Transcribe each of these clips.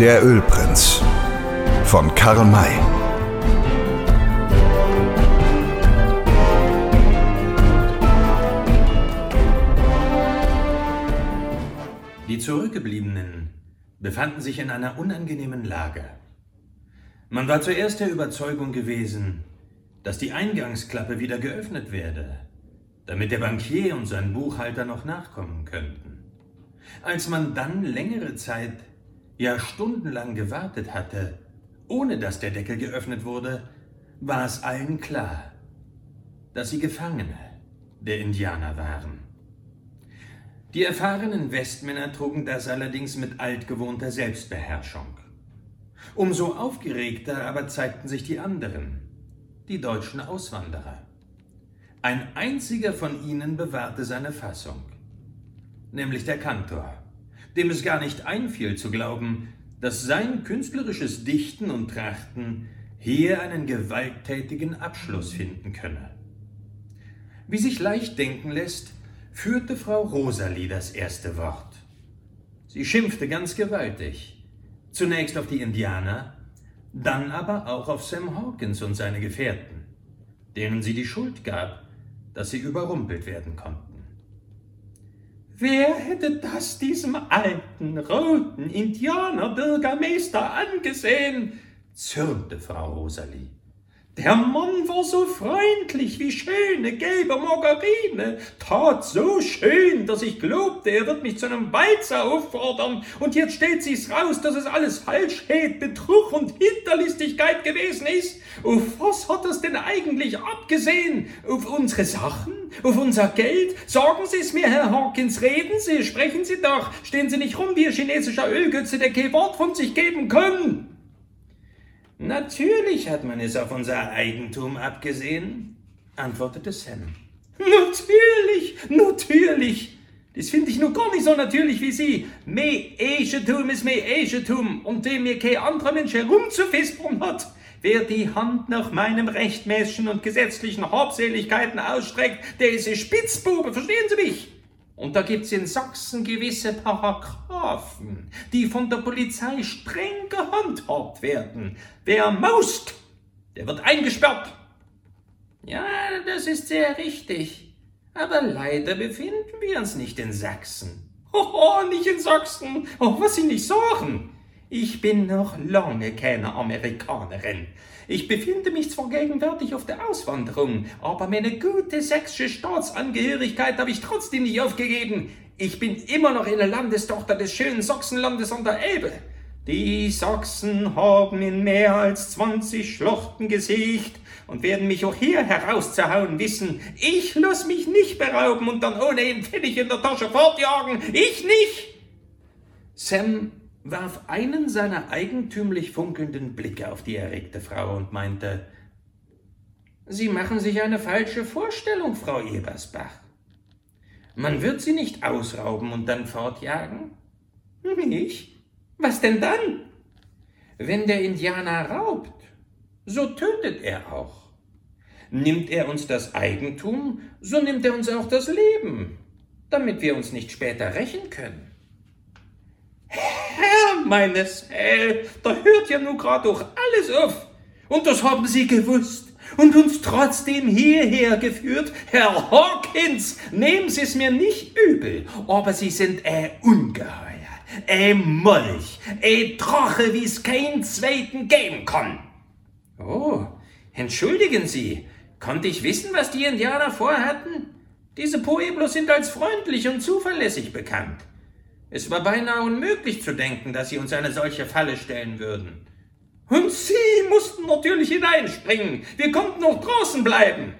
Der Ölprinz von Karl May. Die Zurückgebliebenen befanden sich in einer unangenehmen Lage. Man war zuerst der Überzeugung gewesen, dass die Eingangsklappe wieder geöffnet werde, damit der Bankier und sein Buchhalter noch nachkommen könnten. Als man dann längere Zeit, ja stundenlang gewartet hatte, ohne dass der Deckel geöffnet wurde, war es allen klar, dass sie Gefangene der Indianer waren. Die erfahrenen Westmänner trugen das allerdings mit altgewohnter Selbstbeherrschung. Umso aufgeregter aber zeigten sich die anderen, die deutschen Auswanderer. Ein einziger von ihnen bewahrte seine Fassung, nämlich der Kantor, dem es gar nicht einfiel zu glauben, dass sein künstlerisches Dichten und Trachten hier einen gewalttätigen Abschluss finden könne. Wie sich leicht denken lässt, führte Frau Rosalie das erste Wort. Sie schimpfte ganz gewaltig. Zunächst auf die Indianer, dann aber auch auf Sam Hawkins und seine Gefährten, denen sie die Schuld gab, dass sie überrumpelt werden konnten. Wer hätte das diesem alten, roten Indianerbürgermeister angesehen? zürnte Frau Rosalie. Der Mann war so freundlich wie schöne gelbe Margarine, tat so schön, dass ich glaubte, er wird mich zu einem Walzer auffordern, und jetzt stellt sich's raus, dass es alles Falschheit, Betrug und Hinterlistigkeit gewesen ist. Auf was hat es denn eigentlich abgesehen? Auf unsere Sachen? Auf unser Geld? Sagen Sie es mir, Herr Hawkins, reden Sie, sprechen Sie doch, stehen Sie nicht rum wie ein chinesischer Ölgötze, der kein Wort von sich geben kann. Natürlich hat man es auf unser Eigentum abgesehen, antwortete Sam. Natürlich, natürlich. Das finde ich nur gar nicht so natürlich wie Sie. Me Eigentum ist me Eigentum, und dem mir kein anderer Mensch herumzufispern hat. Wer die Hand nach meinem rechtmäßigen und gesetzlichen Habseligkeiten ausstreckt, der ist ein Spitzbube, verstehen Sie mich? Und da gibt's in Sachsen gewisse Paragraphen, die von der Polizei streng gehandhabt werden. Wer maust, der wird eingesperrt. Ja, das ist sehr richtig. Aber leider befinden wir uns nicht in Sachsen. Oh, nicht in Sachsen. Oh, was Sie nicht sagen. Ich bin noch lange keine Amerikanerin. Ich befinde mich zwar gegenwärtig auf der Auswanderung, aber meine gute sächsische Staatsangehörigkeit habe ich trotzdem nicht aufgegeben. Ich bin immer noch eine Landestochter des schönen Sachsenlandes an der Elbe. Die Sachsen haben in mehr als 20 Schluchten gesiegt und werden mich auch hier herauszuhauen wissen. Ich lass mich nicht berauben und dann ohne einen Pfennig in der Tasche fortjagen. Ich nicht! Sam warf einen seiner eigentümlich funkelnden Blicke auf die erregte Frau und meinte, Sie machen sich eine falsche Vorstellung, Frau Ebersbach. Man wird sie nicht ausrauben und dann fortjagen? Nicht? Was denn dann? Wenn der Indianer raubt, so tötet er auch. Nimmt er uns das Eigentum, so nimmt er uns auch das Leben, damit wir uns nicht später rächen können. Herr meines Hell, da hört ja nun grad doch alles auf. Und das haben Sie gewusst und uns trotzdem hierher geführt. Herr Hawkins, nehmen Sie es mir nicht übel, aber Sie sind ein Ungeheuer, ein Molch, ein Drache, wie es keinen zweiten geben kann. Oh, entschuldigen Sie, konnte ich wissen, was die Indianer vorhatten? Diese Pueblos sind als freundlich und zuverlässig bekannt. Es war beinahe unmöglich zu denken, dass sie uns eine solche Falle stellen würden. Und Sie mussten natürlich hineinspringen. Wir konnten noch draußen bleiben.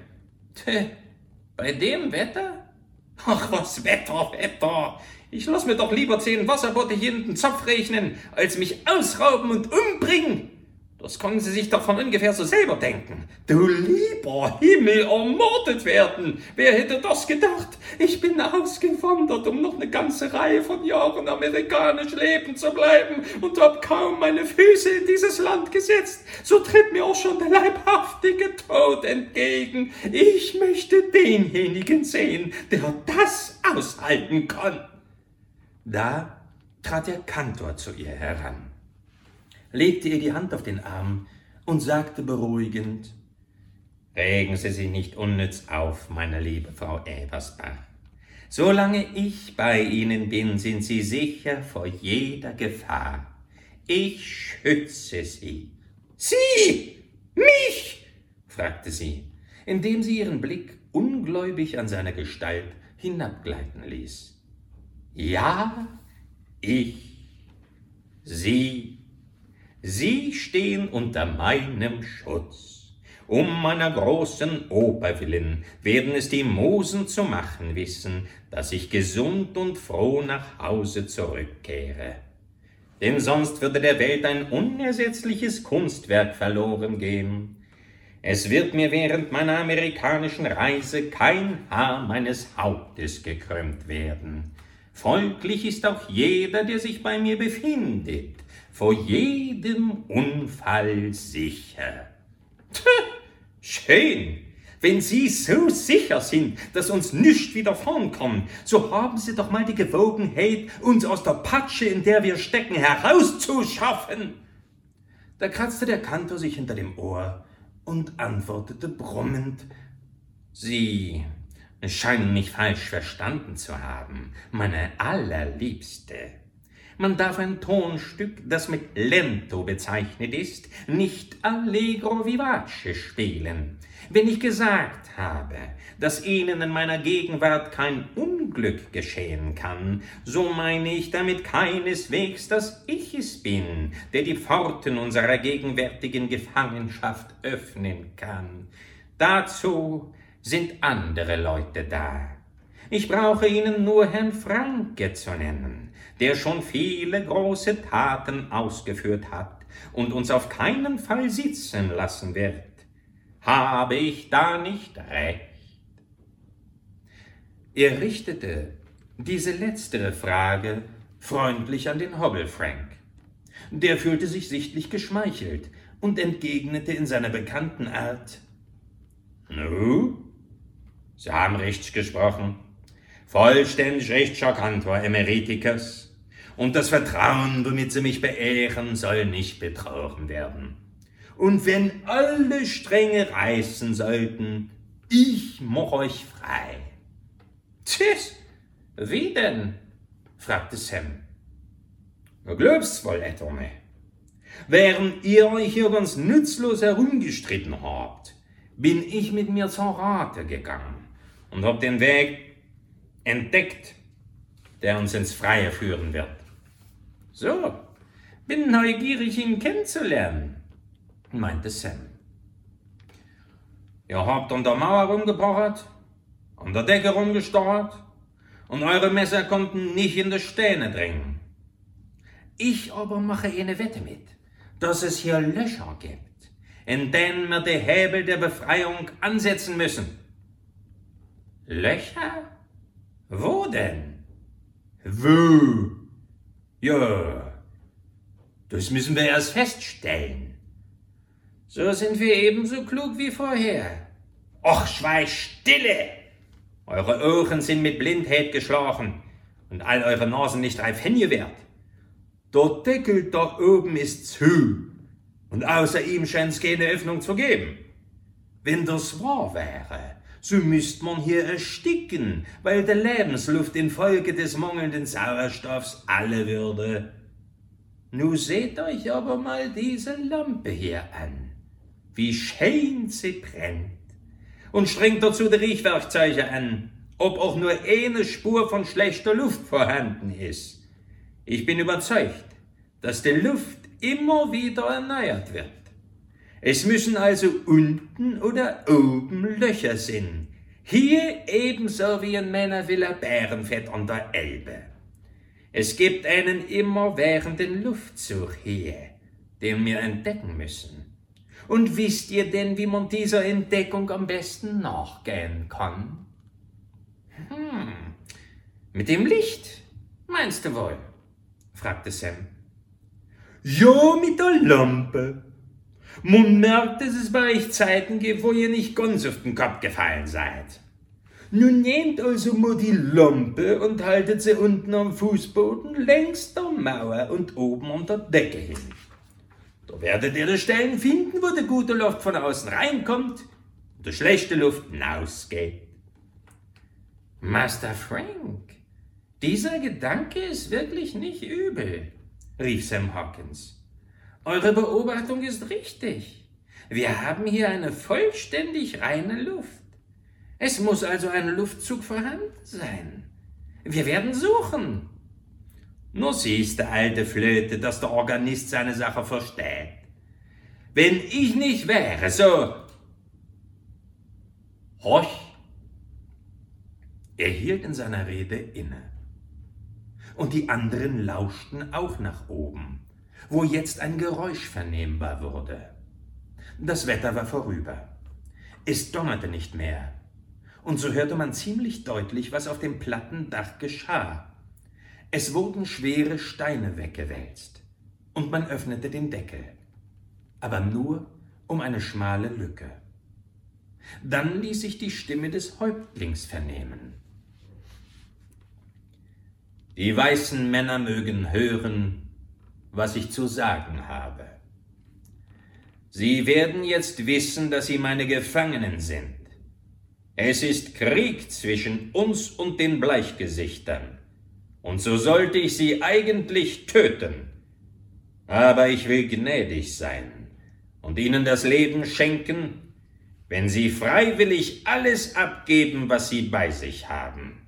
Tö, bei dem Wetter? Ach, was Wetter, Wetter. Ich lass mir doch lieber zehn Wasserbotte hier in den Zopf rechnen, als mich ausrauben und umbringen. Das können Sie sich doch von ungefähr so selber denken. Du lieber Himmel, ermordet werden! Wer hätte das gedacht? Ich bin ausgewandert, um noch eine ganze Reihe von Jahren amerikanisch leben zu bleiben und hab kaum meine Füße in dieses Land gesetzt. So tritt mir auch schon der leibhaftige Tod entgegen. Ich möchte denjenigen sehen, der das aushalten kann. Da trat der Kantor zu ihr heran. Legte ihr die Hand auf den Arm und sagte beruhigend, Regen Sie sich nicht unnütz auf, meine liebe Frau Ebersbach. Solange ich bei Ihnen bin, sind Sie sicher vor jeder Gefahr. Ich schütze Sie. Sie? Mich? fragte sie, indem sie ihren Blick ungläubig an seiner Gestalt hinabgleiten ließ. Ja, ich, Sie, Sie stehen unter meinem Schutz. Um meiner großen Oper willen werden es die Musen zu machen wissen, dass ich gesund und froh nach Hause zurückkehre. Denn sonst würde der Welt ein unersetzliches Kunstwerk verloren gehen. Es wird mir während meiner amerikanischen Reise kein Haar meines Hauptes gekrümmt werden. Folglich ist auch jeder, der sich bei mir befindet, vor jedem Unfall sicher. Schön! Wenn Sie so sicher sind, dass uns nichts widerfahren kann, so haben Sie doch mal die Gewogenheit, uns aus der Patsche, in der wir stecken, herauszuschaffen. Da kratzte der Kantor sich hinter dem Ohr und antwortete brummend, Sie scheinen mich falsch verstanden zu haben, meine allerliebste. Man darf ein Tonstück, das mit Lento bezeichnet ist, nicht allegro vivace spielen. Wenn ich gesagt habe, dass Ihnen in meiner Gegenwart kein Unglück geschehen kann, so meine ich damit keineswegs, dass ich es bin, der die Pforten unserer gegenwärtigen Gefangenschaft öffnen kann. Dazu sind andere Leute da. Ich brauche Ihnen nur Herrn Franke zu nennen der schon viele große Taten ausgeführt hat und uns auf keinen Fall sitzen lassen wird. Habe ich da nicht recht? Er richtete diese letztere Frage freundlich an den Hobble Frank. Der fühlte sich sichtlich geschmeichelt und entgegnete in seiner bekannten Art Nu, Sie haben richtig gesprochen. Vollständig recht, Kantor Emeritikus und das Vertrauen, womit sie mich beehren, soll nicht betrogen werden. Und wenn alle Stränge reißen sollten, ich mach euch frei. Tschüss, wie denn? fragte Sam. Du glaubst wohl nicht. Während ihr euch hier ganz nützlos herumgestritten habt, bin ich mit mir zur Rate gegangen und hab den Weg entdeckt, der uns ins Freie führen wird. So, bin neugierig, ihn kennenzulernen, meinte Sam. Ihr habt an der Mauer rumgepochert, an der Decke rumgestarrt und eure Messer konnten nicht in die Stähne drängen. Ich aber mache eine Wette mit, dass es hier Löcher gibt, in denen wir die Hebel der Befreiung ansetzen müssen. Löcher? Wo denn? Wo? Ja, das müssen wir erst feststellen. So sind wir ebenso klug wie vorher. Och, schweig stille! Eure Ohren sind mit Blindheit geschlagen und all eure Nasen nicht Pfennige wert. Der Deckel da oben ist zu und außer ihm scheint's keine Öffnung zu geben. Wenn das wahr wäre, so müsst man hier ersticken, weil der Lebensluft infolge des mangelnden Sauerstoffs alle würde. Nu seht euch aber mal diese Lampe hier an, wie schön sie brennt, und strengt dazu die Riechwerkzeuge an, ob auch nur eine Spur von schlechter Luft vorhanden ist. Ich bin überzeugt, dass die Luft immer wieder erneuert wird. Es müssen also unten oder oben Löcher sein. Hier ebenso wie in meiner Villa Bärenfett an der Elbe. Es gibt einen immerwährenden Luftzug hier, den wir entdecken müssen. Und wisst ihr denn, wie man dieser Entdeckung am besten nachgehen kann? Hm, mit dem Licht, meinst du wohl? fragte Sam. Ja, mit der Lampe, man merkt, dass es bei euch Zeiten gibt, wo ihr nicht ganz auf den Kopf gefallen seid. Nun nehmt also mal die Lampe und haltet sie unten am Fußboden längs der Mauer und oben an der Decke hin. Da werdet ihr die Stellen finden, wo die gute Luft von außen reinkommt und die schlechte Luft hinausgeht. Master Frank, dieser Gedanke ist wirklich nicht übel, rief Sam Hawkins. Eure Beobachtung ist richtig. Wir haben hier eine vollständig reine Luft. Es muss also ein Luftzug vorhanden sein. Wir werden suchen. Nur siehst alte Flöte, dass der Organist seine Sache versteht. Wenn ich nicht wäre, so. Horch! Er hielt in seiner Rede inne. Und die anderen lauschten auch nach oben, wo jetzt ein Geräusch vernehmbar wurde. Das Wetter war vorüber. Es donnerte nicht mehr. Und so hörte man ziemlich deutlich, was auf dem platten Dach geschah. Es wurden schwere Steine weggewälzt. Und man öffnete den Deckel. Aber nur um eine schmale Lücke. Dann ließ sich die Stimme des Häuptlings vernehmen. Die weißen Männer mögen hören, was ich zu sagen habe. Sie werden jetzt wissen, dass sie meine Gefangenen sind. Es ist Krieg zwischen uns und den Bleichgesichtern, und so sollte ich sie eigentlich töten. Aber ich will gnädig sein und ihnen das Leben schenken, wenn sie freiwillig alles abgeben, was sie bei sich haben.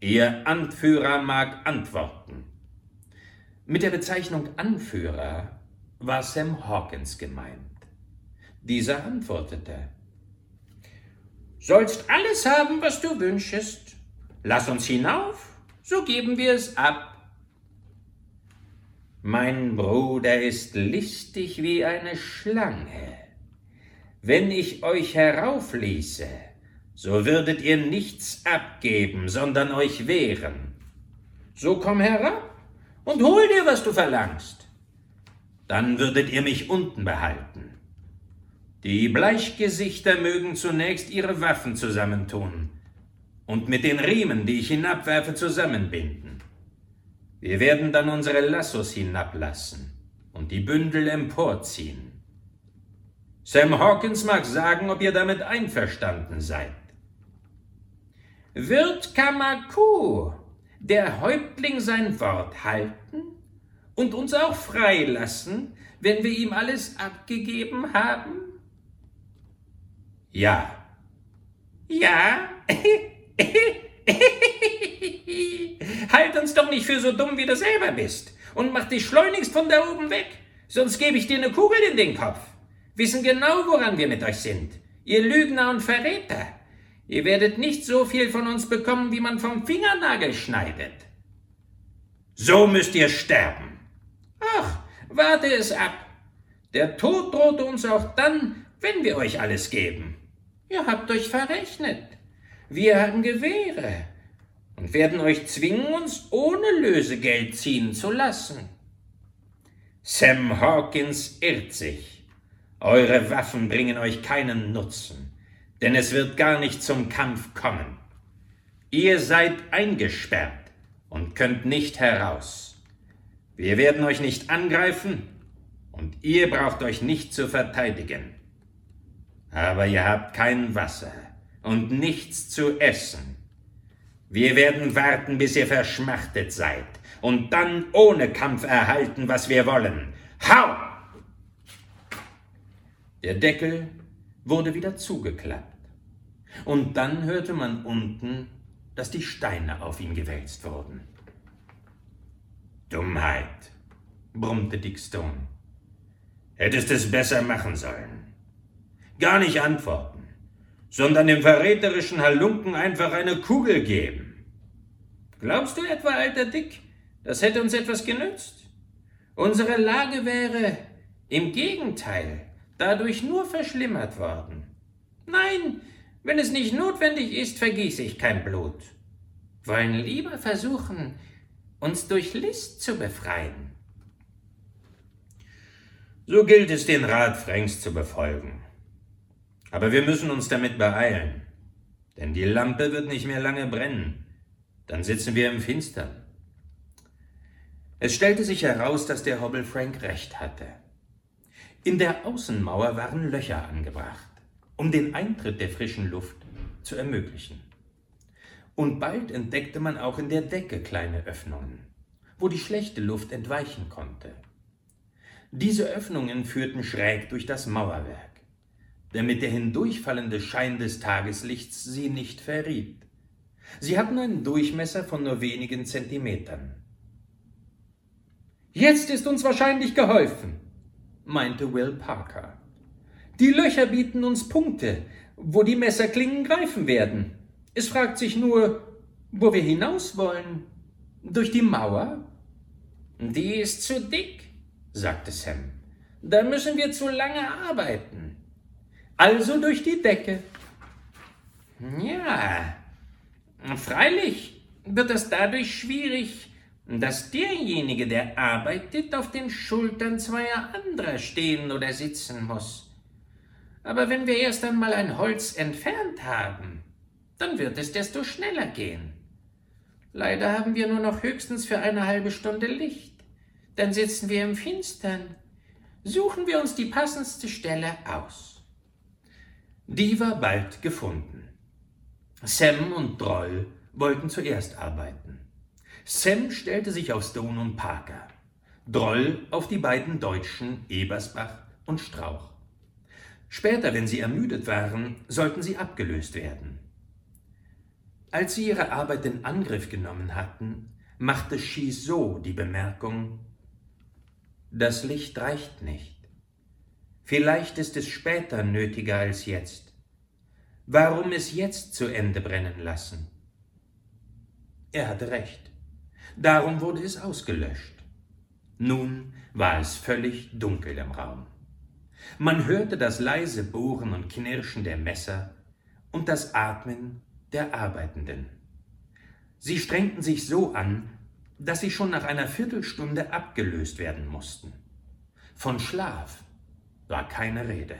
Ihr Anführer mag antworten. Mit der Bezeichnung Anführer war Sam Hawkins gemeint. Dieser antwortete, Sollst alles haben, was du wünschest. Lass uns hinauf, so geben wir es ab. Mein Bruder ist listig wie eine Schlange. Wenn ich euch heraufließe, so würdet ihr nichts abgeben, sondern euch wehren. So komm herab und hol dir, was du verlangst. Dann würdet ihr mich unten behalten. Die Bleichgesichter mögen zunächst ihre Waffen zusammentun und mit den Riemen, die ich hinabwerfe, zusammenbinden. Wir werden dann unsere Lassos hinablassen und die Bündel emporziehen. Sam Hawkins mag sagen, ob ihr damit einverstanden seid. Wird Kamaku, der Häuptling, sein Wort halten und uns auch freilassen, wenn wir ihm alles abgegeben haben? Ja. Ja? halt uns doch nicht für so dumm, wie du selber bist und mach dich schleunigst von da oben weg, sonst gebe ich dir eine Kugel in den Kopf. Wissen genau, woran wir mit euch sind. Ihr Lügner und Verräter. Ihr werdet nicht so viel von uns bekommen, wie man vom Fingernagel schneidet. So müsst ihr sterben. Ach, warte es ab. Der Tod droht uns auch dann, wenn wir euch alles geben. Ihr habt euch verrechnet. Wir haben Gewehre und werden euch zwingen, uns ohne Lösegeld ziehen zu lassen. Sam Hawkins irrt sich. Eure Waffen bringen euch keinen Nutzen denn es wird gar nicht zum Kampf kommen. Ihr seid eingesperrt und könnt nicht heraus. Wir werden euch nicht angreifen und ihr braucht euch nicht zu verteidigen. Aber ihr habt kein Wasser und nichts zu essen. Wir werden warten, bis ihr verschmachtet seid und dann ohne Kampf erhalten, was wir wollen. Hau! Der Deckel wurde wieder zugeklappt. Und dann hörte man unten, dass die Steine auf ihn gewälzt wurden. Dummheit, brummte Dick Stone. Hättest es besser machen sollen. Gar nicht antworten, sondern dem verräterischen Halunken einfach eine Kugel geben. Glaubst du etwa, alter Dick, das hätte uns etwas genützt? Unsere Lage wäre im Gegenteil dadurch nur verschlimmert worden. Nein, wenn es nicht notwendig ist, vergieße ich kein Blut. Wollen lieber versuchen, uns durch List zu befreien. So gilt es, den Rat Franks zu befolgen. Aber wir müssen uns damit beeilen, denn die Lampe wird nicht mehr lange brennen. Dann sitzen wir im Finstern. Es stellte sich heraus, dass der Hobble Frank recht hatte. In der Außenmauer waren Löcher angebracht, um den Eintritt der frischen Luft zu ermöglichen. Und bald entdeckte man auch in der Decke kleine Öffnungen, wo die schlechte Luft entweichen konnte. Diese Öffnungen führten schräg durch das Mauerwerk, damit der hindurchfallende Schein des Tageslichts sie nicht verriet. Sie hatten einen Durchmesser von nur wenigen Zentimetern. Jetzt ist uns wahrscheinlich geholfen, meinte Will Parker. Die Löcher bieten uns Punkte, wo die Messerklingen greifen werden. Es fragt sich nur, wo wir hinaus wollen. Durch die Mauer? Die ist zu dick, sagte Sam. Da müssen wir zu lange arbeiten. Also durch die Decke. Ja, freilich wird es dadurch schwierig, dass derjenige, der arbeitet, auf den Schultern zweier anderer stehen oder sitzen muss. Aber wenn wir erst einmal ein Holz entfernt haben, dann wird es desto schneller gehen. Leider haben wir nur noch höchstens für eine halbe Stunde Licht. Dann sitzen wir im Finstern. Suchen wir uns die passendste Stelle aus. Die war bald gefunden. Sam und Droll wollten zuerst arbeiten. Sam stellte sich auf Stone und Parker, Droll auf die beiden Deutschen Ebersbach und Strauch. Später, wenn sie ermüdet waren, sollten sie abgelöst werden. Als sie ihre Arbeit in Angriff genommen hatten, machte Chiso die Bemerkung, das Licht reicht nicht. Vielleicht ist es später nötiger als jetzt. Warum es jetzt zu Ende brennen lassen? Er hatte recht. Darum wurde es ausgelöscht. Nun war es völlig dunkel im Raum. Man hörte das leise Bohren und Knirschen der Messer und das Atmen der Arbeitenden. Sie strengten sich so an, dass sie schon nach einer Viertelstunde abgelöst werden mussten. Von Schlaf war keine Rede.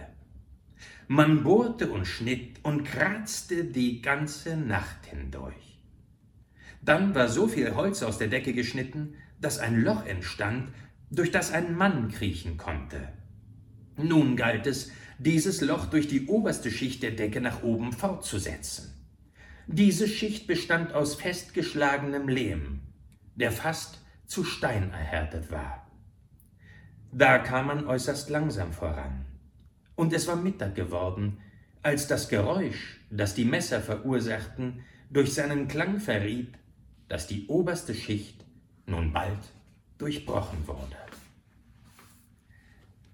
Man bohrte und schnitt und kratzte die ganze Nacht hindurch. Dann war so viel Holz aus der Decke geschnitten, dass ein Loch entstand, durch das ein Mann kriechen konnte. Nun galt es, dieses Loch durch die oberste Schicht der Decke nach oben fortzusetzen. Diese Schicht bestand aus festgeschlagenem Lehm, der fast zu Stein erhärtet war. Da kam man äußerst langsam voran. Und es war Mittag geworden, als das Geräusch, das die Messer verursachten, durch seinen Klang verriet, dass die oberste Schicht nun bald durchbrochen wurde.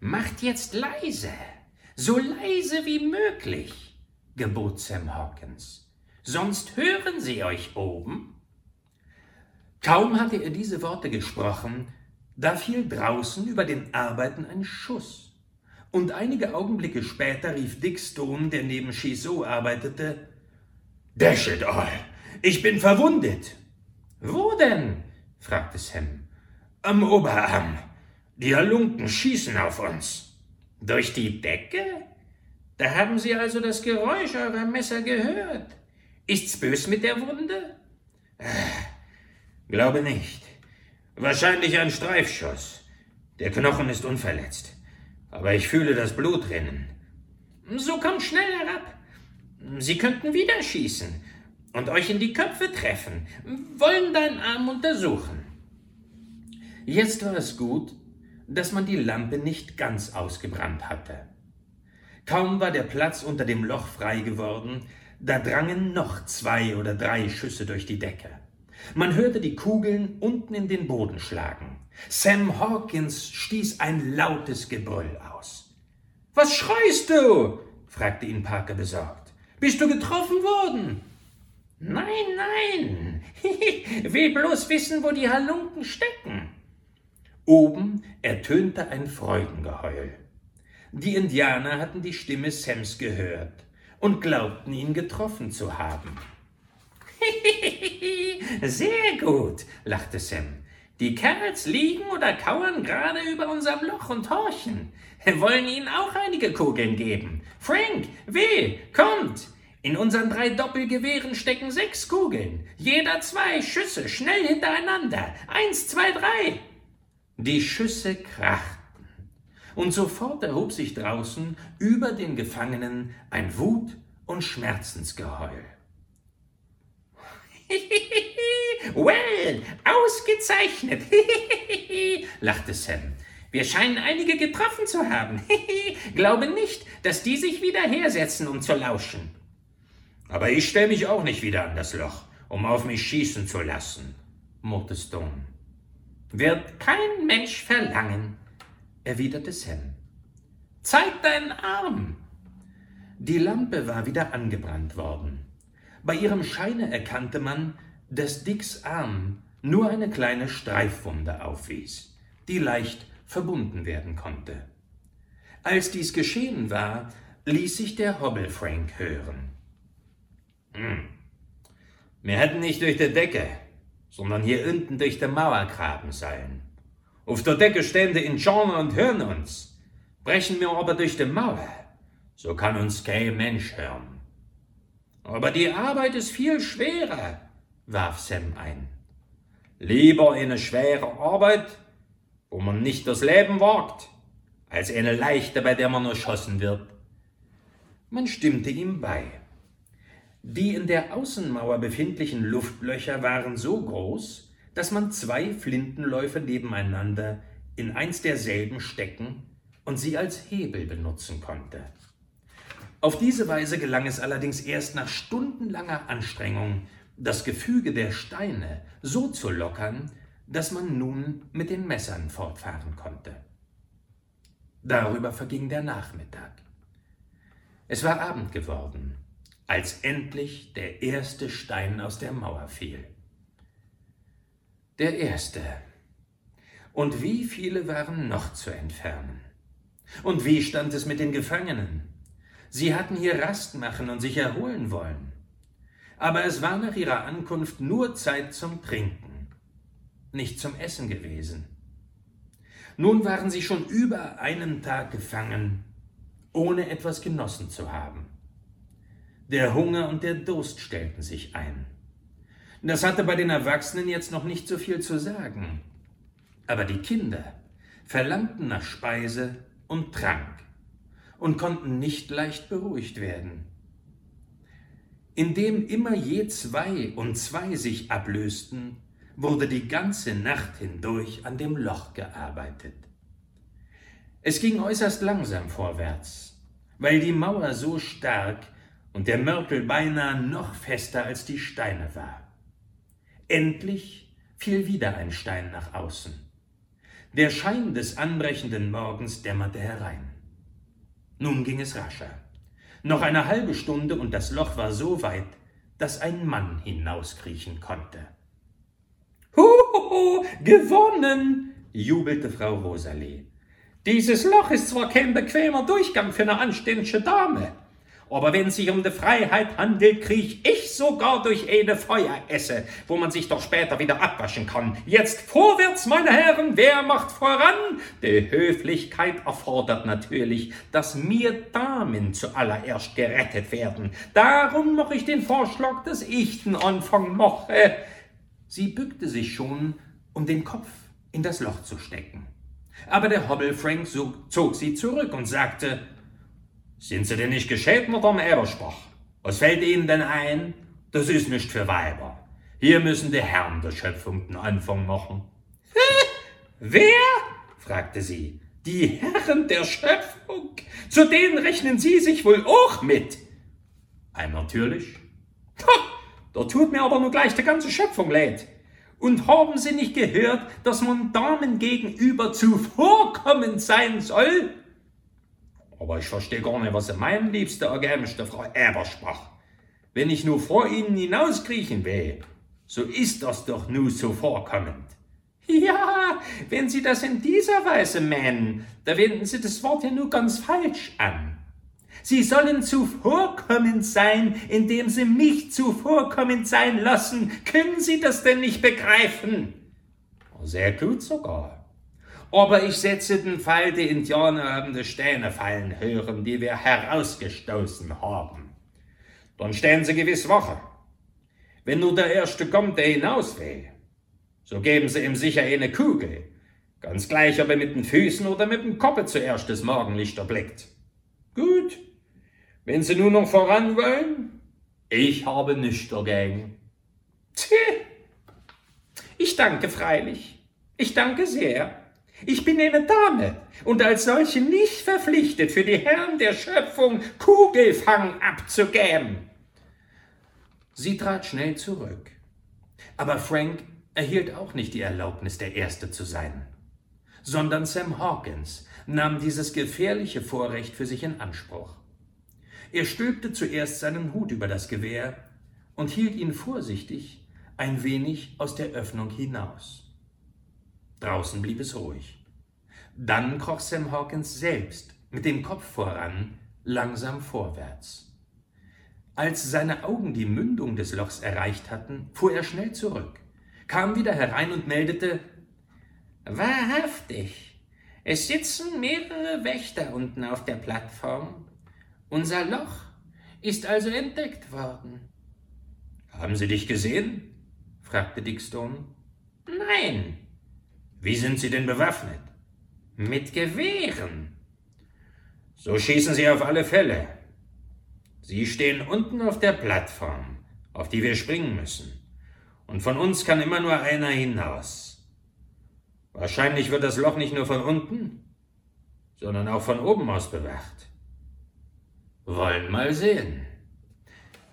Macht jetzt leise, so leise wie möglich, gebot Sam Hawkins, sonst hören sie euch oben. Kaum hatte er diese Worte gesprochen, da fiel draußen über den Arbeiten ein Schuss, und einige Augenblicke später rief Dick Stone, der neben Chisot arbeitete, Dash it all, ich bin verwundet. Wo denn? fragte Sam. Am Oberarm. Die Halunken schießen auf uns. Durch die Decke? Da haben Sie also das Geräusch eurer Messer gehört. Ist's bös mit der Wunde? Äh, glaube nicht. Wahrscheinlich ein Streifschuss. Der Knochen ist unverletzt. Aber ich fühle das Blut rinnen. So kommt schnell herab. Sie könnten wieder schießen und euch in die Köpfe treffen, wollen deinen Arm untersuchen. Jetzt war es gut, dass man die Lampe nicht ganz ausgebrannt hatte. Kaum war der Platz unter dem Loch frei geworden, da drangen noch zwei oder drei Schüsse durch die Decke. Man hörte die Kugeln unten in den Boden schlagen. Sam Hawkins stieß ein lautes Gebrüll aus. Was schreist du? fragte ihn Parker besorgt. Bist du getroffen worden? Nein, nein, will bloß wissen, wo die Halunken stecken. Oben ertönte ein Freudengeheul. Die Indianer hatten die Stimme Sams gehört und glaubten ihn getroffen zu haben. Sehr gut, lachte Sam. Die Kerls liegen oder kauern gerade über unserem Loch und horchen. Wir wollen ihnen auch einige Kugeln geben. Frank, Will, kommt! In unseren drei Doppelgewehren stecken sechs Kugeln. Jeder zwei Schüsse, schnell hintereinander. Eins, zwei, drei. Die Schüsse krachten. und sofort erhob sich draußen über den Gefangenen ein Wut- und Schmerzensgeheul. well, ausgezeichnet, lachte Sam. Wir scheinen einige getroffen zu haben. Glaube nicht, dass die sich wieder hersetzen, um zu lauschen. Aber ich stelle mich auch nicht wieder an das Loch, um auf mich schießen zu lassen, murrte Stone. Wird kein Mensch verlangen, erwiderte Sam. Zeig deinen Arm. Die Lampe war wieder angebrannt worden. Bei ihrem Scheine erkannte man, dass Dicks Arm nur eine kleine Streifwunde aufwies, die leicht verbunden werden konnte. Als dies geschehen war, ließ sich der Hobble Frank hören. Hm. Wir hätten nicht durch die Decke, sondern hier unten durch die Mauer graben sollen. Auf der Decke stehen die Indianer und hören uns. Brechen wir aber durch die Mauer, so kann uns kein Mensch hören. Aber die Arbeit ist viel schwerer, warf Sam ein. Lieber eine schwere Arbeit, wo man nicht das Leben wagt, als eine leichte, bei der man erschossen wird. Man stimmte ihm bei. Die in der Außenmauer befindlichen Luftlöcher waren so groß, dass man zwei Flintenläufe nebeneinander in eins derselben stecken und sie als Hebel benutzen konnte. Auf diese Weise gelang es allerdings erst nach stundenlanger Anstrengung, das Gefüge der Steine so zu lockern, dass man nun mit den Messern fortfahren konnte. Darüber verging der Nachmittag. Es war Abend geworden als endlich der erste Stein aus der Mauer fiel. Der erste. Und wie viele waren noch zu entfernen? Und wie stand es mit den Gefangenen? Sie hatten hier Rast machen und sich erholen wollen. Aber es war nach ihrer Ankunft nur Zeit zum Trinken, nicht zum Essen gewesen. Nun waren sie schon über einen Tag gefangen, ohne etwas genossen zu haben. Der Hunger und der Durst stellten sich ein. Das hatte bei den Erwachsenen jetzt noch nicht so viel zu sagen. Aber die Kinder verlangten nach Speise und Trank und konnten nicht leicht beruhigt werden. Indem immer je zwei und zwei sich ablösten, wurde die ganze Nacht hindurch an dem Loch gearbeitet. Es ging äußerst langsam vorwärts, weil die Mauer so stark und der Mörtel beinahe noch fester als die Steine war. Endlich fiel wieder ein Stein nach außen. Der Schein des anbrechenden Morgens dämmerte herein. Nun ging es rascher. Noch eine halbe Stunde und das Loch war so weit, dass ein Mann hinauskriechen konnte. Huhuhu, gewonnen, jubelte Frau Rosalie. Dieses Loch ist zwar kein bequemer Durchgang für eine anständige Dame, aber wenn es sich um die Freiheit handelt, kriech ich sogar durch eine Feueresse, wo man sich doch später wieder abwaschen kann. Jetzt vorwärts, meine Herren, wer macht voran? Die Höflichkeit erfordert natürlich, dass mir Damen zuallererst gerettet werden. Darum mache ich den Vorschlag, dass ich den Anfang mache. Sie bückte sich schon, um den Kopf in das Loch zu stecken. Aber der Hobble Frank zog sie zurück und sagte, sind Sie denn nicht gescheit mit dem Eberspruch? Was fällt Ihnen denn ein? Das ist nicht für Weiber. Hier müssen die Herren der Schöpfung den Anfang machen. Wer? fragte sie. Die Herren der Schöpfung? Zu denen rechnen Sie sich wohl auch mit? Ein natürlich. Ha, da tut mir aber nur gleich die ganze Schöpfung leid. Und haben Sie nicht gehört, dass man Damen gegenüber zuvorkommend sein soll? Aber ich verstehe gar nicht, was Sie meinen, liebste ergämste Frau Ebersprach. Wenn ich nur vor Ihnen hinauskriechen will, so ist das doch nur so vorkommend. Ja, wenn Sie das in dieser Weise meinen, da wenden Sie das Wort ja nur ganz falsch an. Sie sollen zuvorkommend sein, indem Sie mich zuvorkommend sein lassen. Können Sie das denn nicht begreifen? Sehr gut sogar. Aber ich setze den Fall, die Indianer haben die Steine fallen hören, die wir herausgestoßen haben. Dann stehen sie gewiss Wache. Wenn nur der Erste kommt, der hinaus will, so geben sie ihm sicher eine Kugel, Ganz gleich, ob er mit den Füßen oder mit dem Kopf zuerst das Morgenlicht erblickt. Gut, wenn Sie nun noch voran wollen, ich habe nichts dagegen. Tja, ich danke freilich. Ich danke sehr. Ich bin eine Dame und als solche nicht verpflichtet, für die Herren der Schöpfung Kugelfang abzugeben. Sie trat schnell zurück. Aber Frank erhielt auch nicht die Erlaubnis, der Erste zu sein, sondern Sam Hawkins nahm dieses gefährliche Vorrecht für sich in Anspruch. Er stülpte zuerst seinen Hut über das Gewehr und hielt ihn vorsichtig ein wenig aus der Öffnung hinaus. Draußen blieb es ruhig. Dann kroch Sam Hawkins selbst mit dem Kopf voran langsam vorwärts. Als seine Augen die Mündung des Lochs erreicht hatten, fuhr er schnell zurück, kam wieder herein und meldete Wahrhaftig, es sitzen mehrere Wächter unten auf der Plattform. Unser Loch ist also entdeckt worden. Haben Sie dich gesehen? fragte Dick Stone. Nein, wie sind Sie denn bewaffnet? Mit Gewehren. So schießen Sie auf alle Fälle. Sie stehen unten auf der Plattform, auf die wir springen müssen. Und von uns kann immer nur einer hinaus. Wahrscheinlich wird das Loch nicht nur von unten, sondern auch von oben aus bewacht. Wollen mal sehen.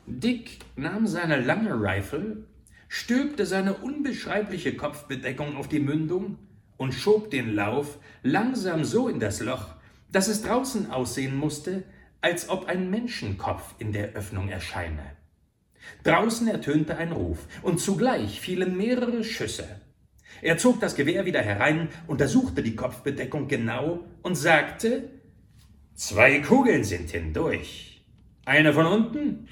Dick nahm seine lange Rifle stülpte seine unbeschreibliche Kopfbedeckung auf die Mündung und schob den Lauf langsam so in das Loch, dass es draußen aussehen musste, als ob ein Menschenkopf in der Öffnung erscheine. Draußen ertönte ein Ruf, und zugleich fielen mehrere Schüsse. Er zog das Gewehr wieder herein, untersuchte die Kopfbedeckung genau und sagte Zwei Kugeln sind hindurch. Eine von unten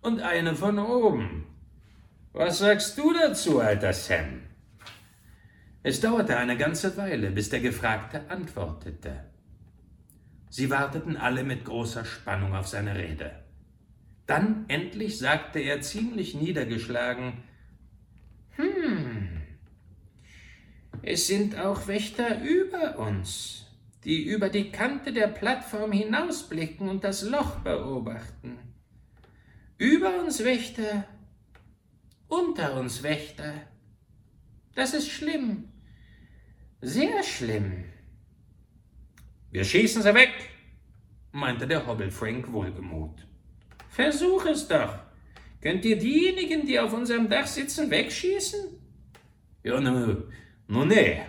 und eine von oben. Was sagst du dazu, alter Sam? Es dauerte eine ganze Weile, bis der Gefragte antwortete. Sie warteten alle mit großer Spannung auf seine Rede. Dann endlich sagte er ziemlich niedergeschlagen Hm, es sind auch Wächter über uns, die über die Kante der Plattform hinausblicken und das Loch beobachten. Über uns Wächter unter uns Wächter. Das ist schlimm. Sehr schlimm. Wir schießen sie weg, meinte der Hobble Frank wohlgemut. Versuch es doch. Könnt ihr diejenigen, die auf unserem Dach sitzen, wegschießen? Ja, nu, nu nee.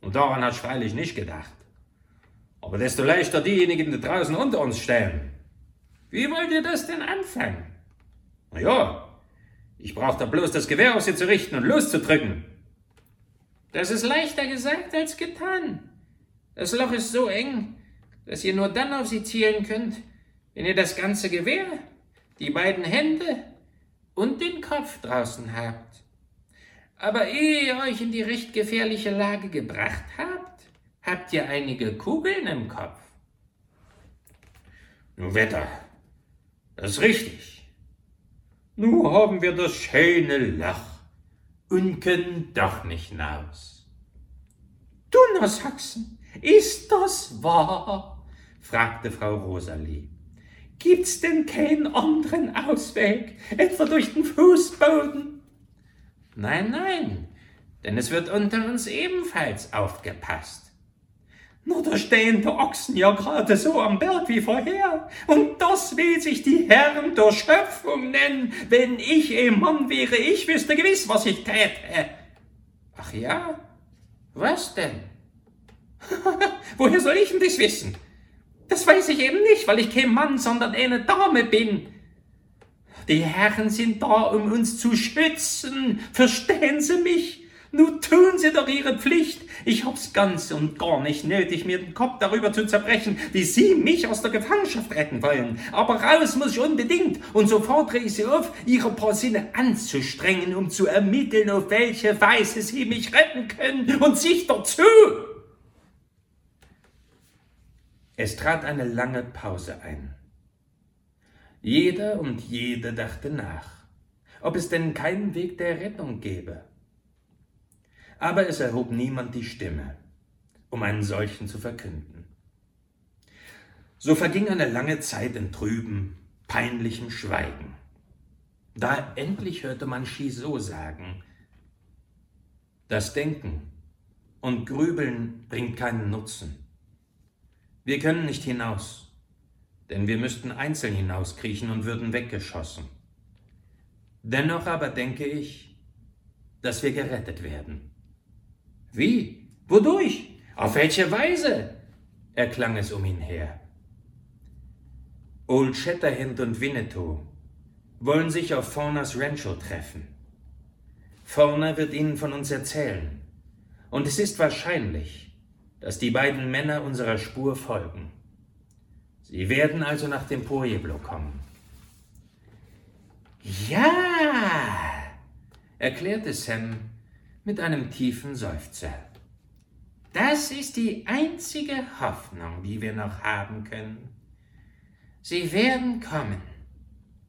Und daran hat freilich nicht gedacht. Aber desto leichter diejenigen, die draußen unter uns stehen. Wie wollt ihr das denn anfangen? Na ja, ich brauchte bloß das Gewehr auf sie zu richten und loszudrücken. Das ist leichter gesagt als getan. Das Loch ist so eng, dass ihr nur dann auf sie zielen könnt, wenn ihr das ganze Gewehr, die beiden Hände und den Kopf draußen habt. Aber ehe ihr euch in die recht gefährliche Lage gebracht habt, habt ihr einige Kugeln im Kopf. Nun, Wetter, das ist richtig. Nu haben wir das schöne Loch und können doch nicht hinaus. Donnersachsen, ist das wahr? fragte Frau Rosalie. Gibt's denn keinen anderen Ausweg, etwa durch den Fußboden? Nein, nein, denn es wird unter uns ebenfalls aufgepasst. Na, da stehen die Ochsen ja gerade so am Berg wie vorher. Und das will sich die Herren der Schöpfung nennen. Wenn ich ein Mann wäre, ich wüsste gewiss, was ich täte. Ach ja? Was denn? Woher soll ich denn das wissen? Das weiß ich eben nicht, weil ich kein Mann, sondern eine Dame bin. Die Herren sind da, um uns zu schützen. Verstehen Sie mich? Nun tun Sie doch Ihre Pflicht. Ich hab's ganz und gar nicht nötig, mir den Kopf darüber zu zerbrechen, wie Sie mich aus der Gefangenschaft retten wollen. Aber raus muss ich unbedingt, und so fordere ich Sie auf, Ihre paar Sinne anzustrengen, um zu ermitteln, auf welche Weise Sie mich retten können, und sich dazu. Es trat eine lange Pause ein. Jeder und jede dachte nach, ob es denn keinen Weg der Rettung gäbe aber es erhob niemand die Stimme. um einen solchen zu verkünden. So verging eine lange Zeit in trüben, peinlichem Schweigen. Da endlich hörte man Chisot sagen, das Denken und Grübeln bringt keinen Nutzen. Wir können nicht hinaus, denn wir müssten einzeln hinauskriechen und würden weggeschossen. Dennoch aber denke ich, dass wir gerettet werden. Wie? Wodurch? Auf welche Weise? erklang es um ihn her. Old Shatterhand und Winnetou wollen sich auf Faunas Rancho treffen. Fauna wird ihnen von uns erzählen, und es ist wahrscheinlich, dass die beiden Männer unserer Spur folgen. Sie werden also nach dem Pueblo kommen. Ja, erklärte Sam mit einem tiefen Seufzer. Das ist die einzige Hoffnung, die wir noch haben können. Sie werden kommen.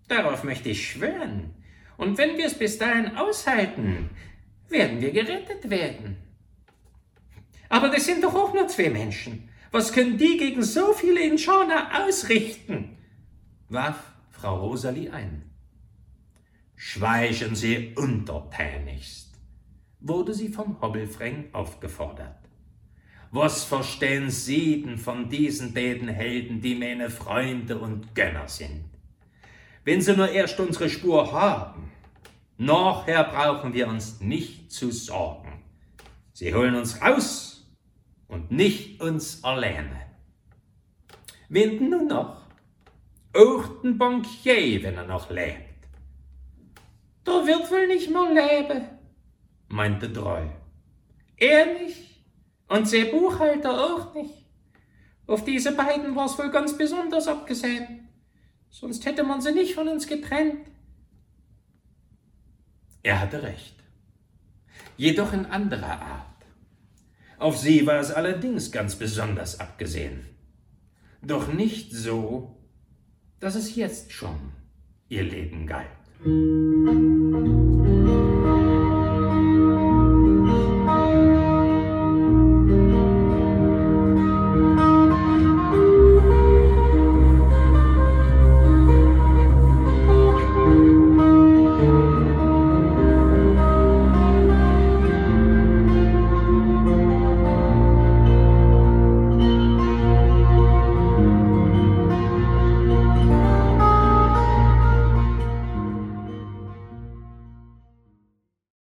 Darauf möchte ich schwören. Und wenn wir es bis dahin aushalten, werden wir gerettet werden. Aber das sind doch auch nur zwei Menschen. Was können die gegen so viele Inschorner ausrichten? warf Frau Rosalie ein. Schweigen Sie untertänigst, wurde sie vom Hobbelfreng aufgefordert. Was verstehen Sie denn von diesen beiden Helden, die meine Freunde und Gönner sind? Wenn sie nur erst unsere Spur haben, nachher brauchen wir uns nicht zu sorgen. Sie holen uns raus und nicht uns alleine. Wen nun noch? Auch den Bankier, wenn er noch lebt. Der wird wohl nicht mehr leben, meinte Treu. Er nicht und der Buchhalter auch nicht. Auf diese beiden war es wohl ganz besonders abgesehen. Sonst hätte man sie nicht von uns getrennt. Er hatte recht. Jedoch in anderer Art. Auf sie war es allerdings ganz besonders abgesehen. Doch nicht so, dass es jetzt schon ihr Leben galt.